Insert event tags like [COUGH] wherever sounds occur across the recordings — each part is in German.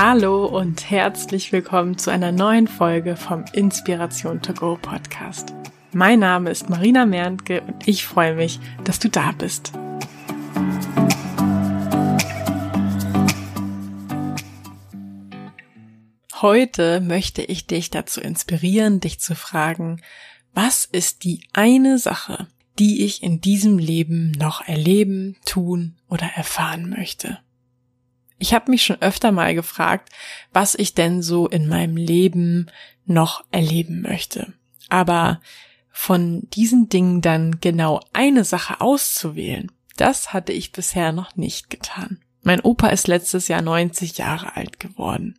Hallo und herzlich willkommen zu einer neuen Folge vom Inspiration to Go Podcast. Mein Name ist Marina Merntke und ich freue mich, dass du da bist. Heute möchte ich dich dazu inspirieren, dich zu fragen, was ist die eine Sache, die ich in diesem Leben noch erleben, tun oder erfahren möchte? Ich habe mich schon öfter mal gefragt, was ich denn so in meinem Leben noch erleben möchte. Aber von diesen Dingen dann genau eine Sache auszuwählen, das hatte ich bisher noch nicht getan. Mein Opa ist letztes Jahr 90 Jahre alt geworden.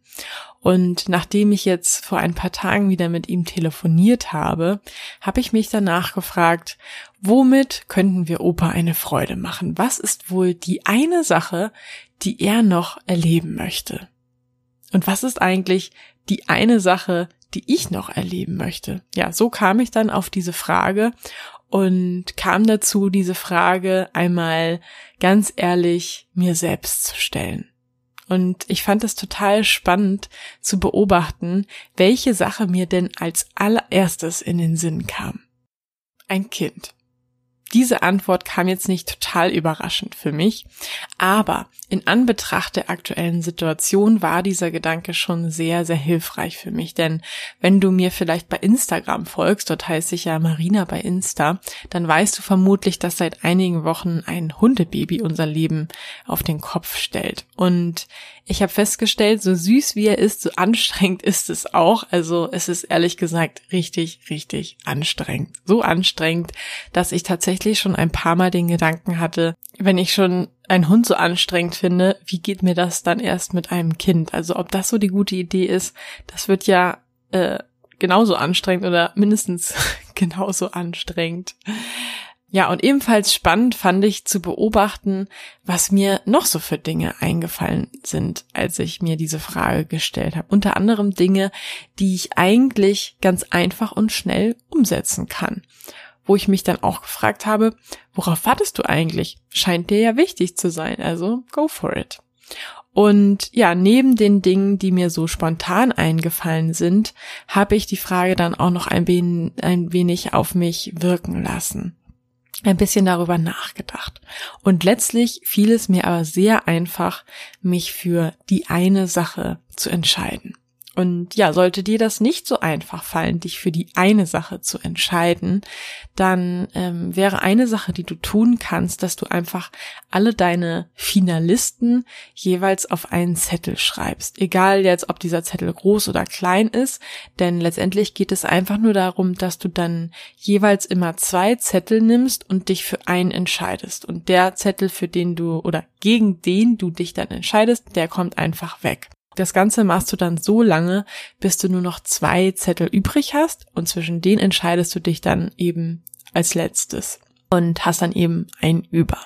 Und nachdem ich jetzt vor ein paar Tagen wieder mit ihm telefoniert habe, habe ich mich danach gefragt, womit könnten wir Opa eine Freude machen? Was ist wohl die eine Sache, die er noch erleben möchte? Und was ist eigentlich die eine Sache, die ich noch erleben möchte? Ja, so kam ich dann auf diese Frage und kam dazu, diese Frage einmal ganz ehrlich mir selbst zu stellen. Und ich fand es total spannend zu beobachten, welche Sache mir denn als allererstes in den Sinn kam. Ein Kind. Diese Antwort kam jetzt nicht total überraschend für mich, aber in Anbetracht der aktuellen Situation war dieser Gedanke schon sehr, sehr hilfreich für mich, denn wenn du mir vielleicht bei Instagram folgst, dort heißt ich ja Marina bei Insta, dann weißt du vermutlich, dass seit einigen Wochen ein Hundebaby unser Leben auf den Kopf stellt. Und ich habe festgestellt, so süß wie er ist, so anstrengend ist es auch. Also es ist ehrlich gesagt richtig, richtig anstrengend. So anstrengend, dass ich tatsächlich schon ein paar Mal den Gedanken hatte, wenn ich schon einen Hund so anstrengend finde, wie geht mir das dann erst mit einem Kind? Also ob das so die gute Idee ist, das wird ja äh, genauso anstrengend oder mindestens [LAUGHS] genauso anstrengend. Ja, und ebenfalls spannend fand ich zu beobachten, was mir noch so für Dinge eingefallen sind, als ich mir diese Frage gestellt habe. Unter anderem Dinge, die ich eigentlich ganz einfach und schnell umsetzen kann. Wo ich mich dann auch gefragt habe, worauf wartest du eigentlich? Scheint dir ja wichtig zu sein, also go for it. Und ja, neben den Dingen, die mir so spontan eingefallen sind, habe ich die Frage dann auch noch ein, wenig, ein wenig auf mich wirken lassen ein bisschen darüber nachgedacht. Und letztlich fiel es mir aber sehr einfach, mich für die eine Sache zu entscheiden. Und ja, sollte dir das nicht so einfach fallen, dich für die eine Sache zu entscheiden, dann ähm, wäre eine Sache, die du tun kannst, dass du einfach alle deine Finalisten jeweils auf einen Zettel schreibst. Egal jetzt, ob dieser Zettel groß oder klein ist, denn letztendlich geht es einfach nur darum, dass du dann jeweils immer zwei Zettel nimmst und dich für einen entscheidest. Und der Zettel, für den du oder gegen den du dich dann entscheidest, der kommt einfach weg. Das Ganze machst du dann so lange, bis du nur noch zwei Zettel übrig hast und zwischen denen entscheidest du dich dann eben als letztes und hast dann eben ein über.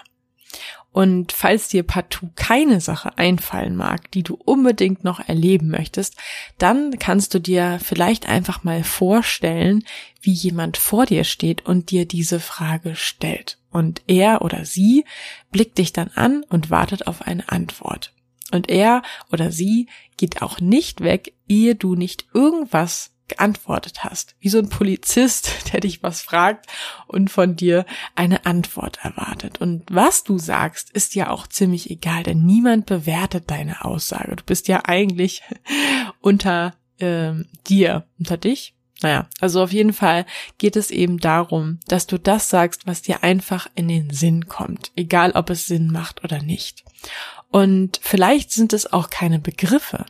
Und falls dir partout keine Sache einfallen mag, die du unbedingt noch erleben möchtest, dann kannst du dir vielleicht einfach mal vorstellen, wie jemand vor dir steht und dir diese Frage stellt. Und er oder sie blickt dich dann an und wartet auf eine Antwort. Und er oder sie geht auch nicht weg, ehe du nicht irgendwas geantwortet hast. Wie so ein Polizist, [LAUGHS] der dich was fragt und von dir eine Antwort erwartet. Und was du sagst, ist ja auch ziemlich egal, denn niemand bewertet deine Aussage. Du bist ja eigentlich [LAUGHS] unter ähm, dir, unter dich. Naja, also auf jeden Fall geht es eben darum, dass du das sagst, was dir einfach in den Sinn kommt, egal ob es Sinn macht oder nicht. Und vielleicht sind es auch keine Begriffe,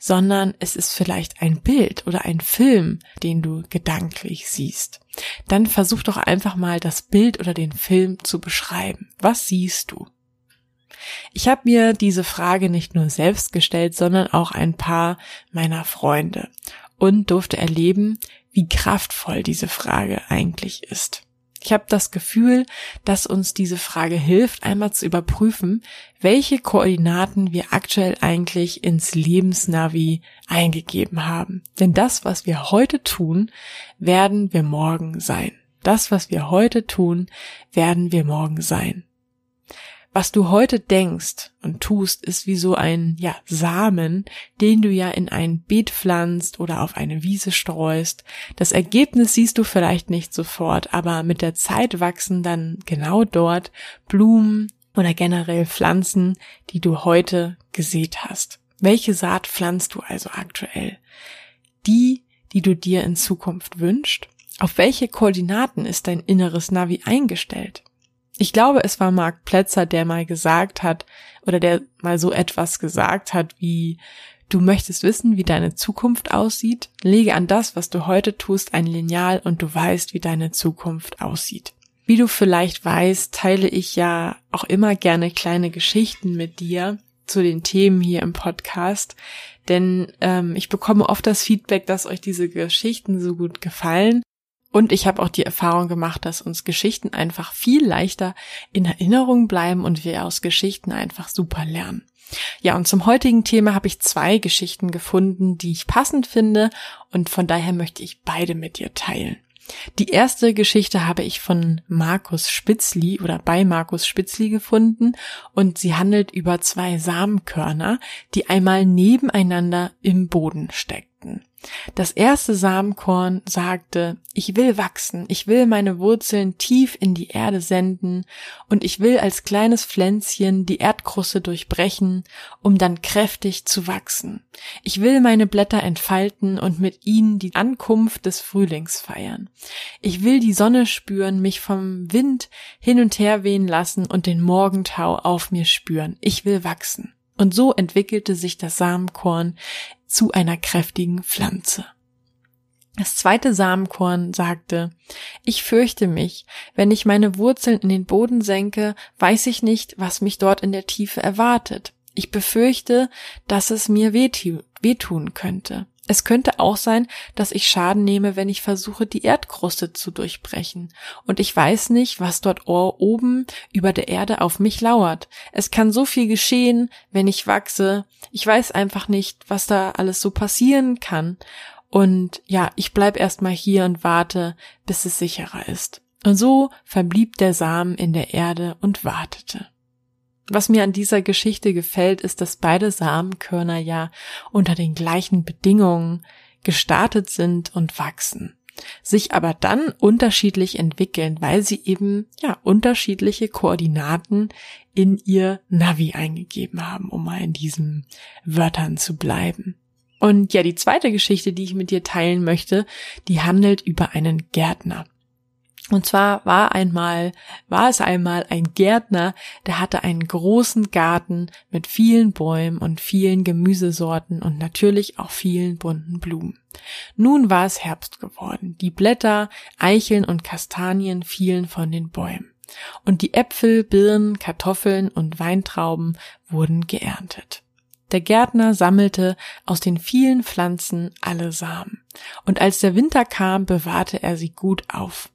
sondern es ist vielleicht ein Bild oder ein Film, den du gedanklich siehst. Dann versuch doch einfach mal das Bild oder den Film zu beschreiben. Was siehst du? Ich habe mir diese Frage nicht nur selbst gestellt, sondern auch ein paar meiner Freunde und durfte erleben, wie kraftvoll diese Frage eigentlich ist. Ich habe das Gefühl, dass uns diese Frage hilft, einmal zu überprüfen, welche Koordinaten wir aktuell eigentlich ins Lebensnavi eingegeben haben. Denn das, was wir heute tun, werden wir morgen sein. Das, was wir heute tun, werden wir morgen sein. Was du heute denkst und tust, ist wie so ein, ja, Samen, den du ja in ein Beet pflanzt oder auf eine Wiese streust. Das Ergebnis siehst du vielleicht nicht sofort, aber mit der Zeit wachsen dann genau dort Blumen oder generell Pflanzen, die du heute gesät hast. Welche Saat pflanzt du also aktuell? Die, die du dir in Zukunft wünschst? Auf welche Koordinaten ist dein inneres Navi eingestellt? Ich glaube, es war Mark Plätzer, der mal gesagt hat, oder der mal so etwas gesagt hat, wie du möchtest wissen, wie deine Zukunft aussieht, lege an das, was du heute tust, ein Lineal und du weißt, wie deine Zukunft aussieht. Wie du vielleicht weißt, teile ich ja auch immer gerne kleine Geschichten mit dir zu den Themen hier im Podcast, denn ähm, ich bekomme oft das Feedback, dass euch diese Geschichten so gut gefallen und ich habe auch die Erfahrung gemacht, dass uns Geschichten einfach viel leichter in Erinnerung bleiben und wir aus Geschichten einfach super lernen. Ja, und zum heutigen Thema habe ich zwei Geschichten gefunden, die ich passend finde und von daher möchte ich beide mit dir teilen. Die erste Geschichte habe ich von Markus Spitzli oder bei Markus Spitzli gefunden und sie handelt über zwei Samenkörner, die einmal nebeneinander im Boden steckten. Das erste Samenkorn sagte, ich will wachsen, ich will meine Wurzeln tief in die Erde senden und ich will als kleines Pflänzchen die Erdkruste durchbrechen, um dann kräftig zu wachsen. Ich will meine Blätter entfalten und mit ihnen die Ankunft des Frühlings feiern. Ich will die Sonne spüren, mich vom Wind hin und her wehen lassen und den Morgentau auf mir spüren. Ich will wachsen. Und so entwickelte sich das Samenkorn zu einer kräftigen Pflanze. Das zweite Samenkorn sagte, ich fürchte mich, wenn ich meine Wurzeln in den Boden senke, weiß ich nicht, was mich dort in der Tiefe erwartet. Ich befürchte, dass es mir wehtun könnte. Es könnte auch sein, dass ich Schaden nehme, wenn ich versuche, die Erdkruste zu durchbrechen. Und ich weiß nicht, was dort oben über der Erde auf mich lauert. Es kann so viel geschehen, wenn ich wachse. Ich weiß einfach nicht, was da alles so passieren kann. Und ja, ich bleib erstmal hier und warte, bis es sicherer ist. Und so verblieb der Samen in der Erde und wartete. Was mir an dieser Geschichte gefällt, ist, dass beide Samenkörner ja unter den gleichen Bedingungen gestartet sind und wachsen, sich aber dann unterschiedlich entwickeln, weil sie eben ja unterschiedliche Koordinaten in ihr Navi eingegeben haben, um mal in diesen Wörtern zu bleiben. Und ja, die zweite Geschichte, die ich mit dir teilen möchte, die handelt über einen Gärtner. Und zwar war einmal, war es einmal ein Gärtner, der hatte einen großen Garten mit vielen Bäumen und vielen Gemüsesorten und natürlich auch vielen bunten Blumen. Nun war es Herbst geworden. Die Blätter, Eicheln und Kastanien fielen von den Bäumen. Und die Äpfel, Birnen, Kartoffeln und Weintrauben wurden geerntet. Der Gärtner sammelte aus den vielen Pflanzen alle Samen. Und als der Winter kam, bewahrte er sie gut auf.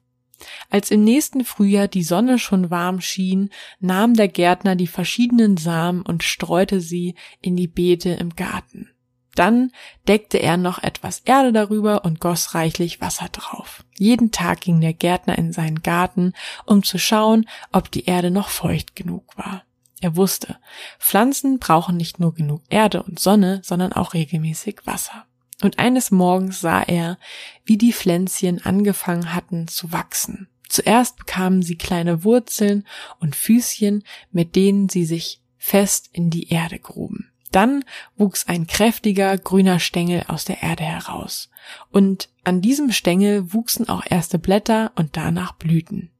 Als im nächsten Frühjahr die Sonne schon warm schien, nahm der Gärtner die verschiedenen Samen und streute sie in die Beete im Garten. Dann deckte er noch etwas Erde darüber und goss reichlich Wasser drauf. Jeden Tag ging der Gärtner in seinen Garten, um zu schauen, ob die Erde noch feucht genug war. Er wusste, Pflanzen brauchen nicht nur genug Erde und Sonne, sondern auch regelmäßig Wasser. Und eines Morgens sah er, wie die Pflänzchen angefangen hatten zu wachsen. Zuerst bekamen sie kleine Wurzeln und Füßchen, mit denen sie sich fest in die Erde gruben. Dann wuchs ein kräftiger grüner Stängel aus der Erde heraus. Und an diesem Stängel wuchsen auch erste Blätter und danach Blüten.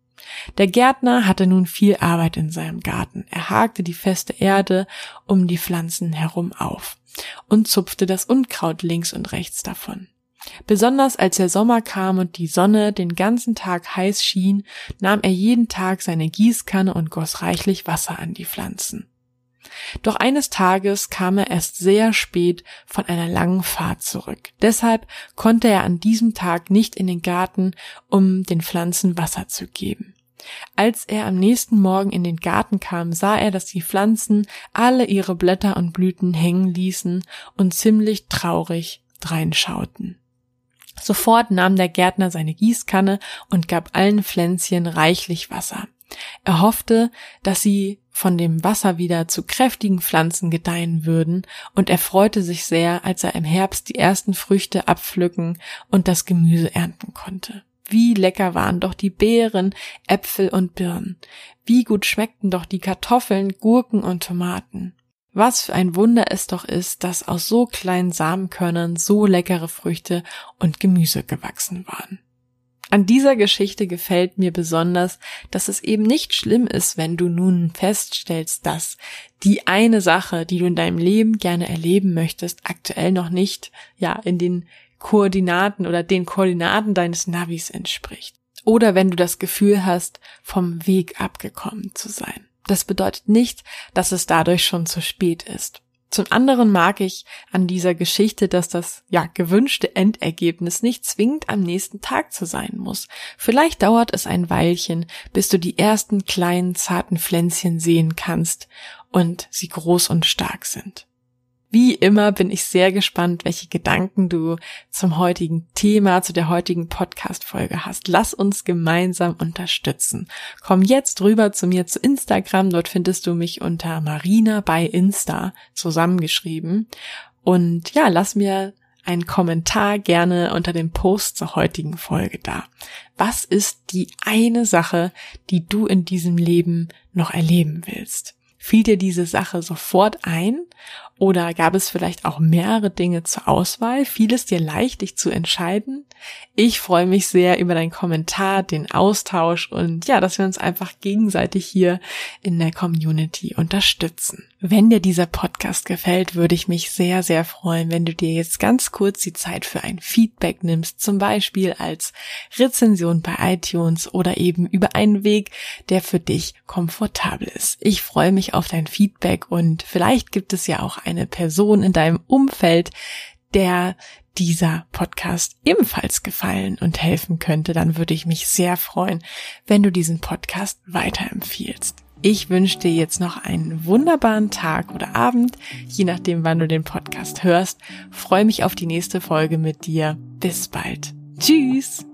Der Gärtner hatte nun viel Arbeit in seinem Garten. Er hakte die feste Erde um die Pflanzen herum auf und zupfte das Unkraut links und rechts davon. Besonders als der Sommer kam und die Sonne den ganzen Tag heiß schien, nahm er jeden Tag seine Gießkanne und goss reichlich Wasser an die Pflanzen. Doch eines Tages kam er erst sehr spät von einer langen Fahrt zurück. Deshalb konnte er an diesem Tag nicht in den Garten, um den Pflanzen Wasser zu geben. Als er am nächsten Morgen in den Garten kam, sah er, dass die Pflanzen alle ihre Blätter und Blüten hängen ließen und ziemlich traurig dreinschauten. Sofort nahm der Gärtner seine Gießkanne und gab allen Pflänzchen reichlich Wasser. Er hoffte, dass sie von dem Wasser wieder zu kräftigen Pflanzen gedeihen würden, und er freute sich sehr, als er im Herbst die ersten Früchte abpflücken und das Gemüse ernten konnte. Wie lecker waren doch die Beeren, Äpfel und Birnen. Wie gut schmeckten doch die Kartoffeln, Gurken und Tomaten. Was für ein Wunder es doch ist, dass aus so kleinen Samenkörnern so leckere Früchte und Gemüse gewachsen waren. An dieser Geschichte gefällt mir besonders, dass es eben nicht schlimm ist, wenn du nun feststellst, dass die eine Sache, die du in deinem Leben gerne erleben möchtest, aktuell noch nicht, ja, in den Koordinaten oder den Koordinaten deines Navis entspricht. Oder wenn du das Gefühl hast, vom Weg abgekommen zu sein. Das bedeutet nicht, dass es dadurch schon zu spät ist. Zum anderen mag ich an dieser Geschichte, dass das ja gewünschte Endergebnis nicht zwingend am nächsten Tag zu sein muss. Vielleicht dauert es ein Weilchen, bis du die ersten kleinen zarten Pflänzchen sehen kannst und sie groß und stark sind. Wie immer bin ich sehr gespannt, welche Gedanken du zum heutigen Thema, zu der heutigen Podcast-Folge hast. Lass uns gemeinsam unterstützen. Komm jetzt rüber zu mir zu Instagram. Dort findest du mich unter Marina bei Insta zusammengeschrieben. Und ja, lass mir einen Kommentar gerne unter dem Post zur heutigen Folge da. Was ist die eine Sache, die du in diesem Leben noch erleben willst? Fiel dir diese Sache sofort ein oder gab es vielleicht auch mehrere Dinge zur Auswahl? Fiel es dir leicht, dich zu entscheiden? Ich freue mich sehr über deinen Kommentar, den Austausch und ja, dass wir uns einfach gegenseitig hier in der Community unterstützen. Wenn dir dieser Podcast gefällt, würde ich mich sehr, sehr freuen, wenn du dir jetzt ganz kurz die Zeit für ein Feedback nimmst, zum Beispiel als Rezension bei iTunes oder eben über einen Weg, der für dich komfortabel ist. Ich freue mich auf dein Feedback und vielleicht gibt es ja auch eine Person in deinem Umfeld, der dieser Podcast ebenfalls gefallen und helfen könnte, dann würde ich mich sehr freuen, wenn du diesen Podcast weiterempfiehlst. Ich wünsche dir jetzt noch einen wunderbaren Tag oder Abend, je nachdem, wann du den Podcast hörst. Freue mich auf die nächste Folge mit dir. Bis bald. Tschüss.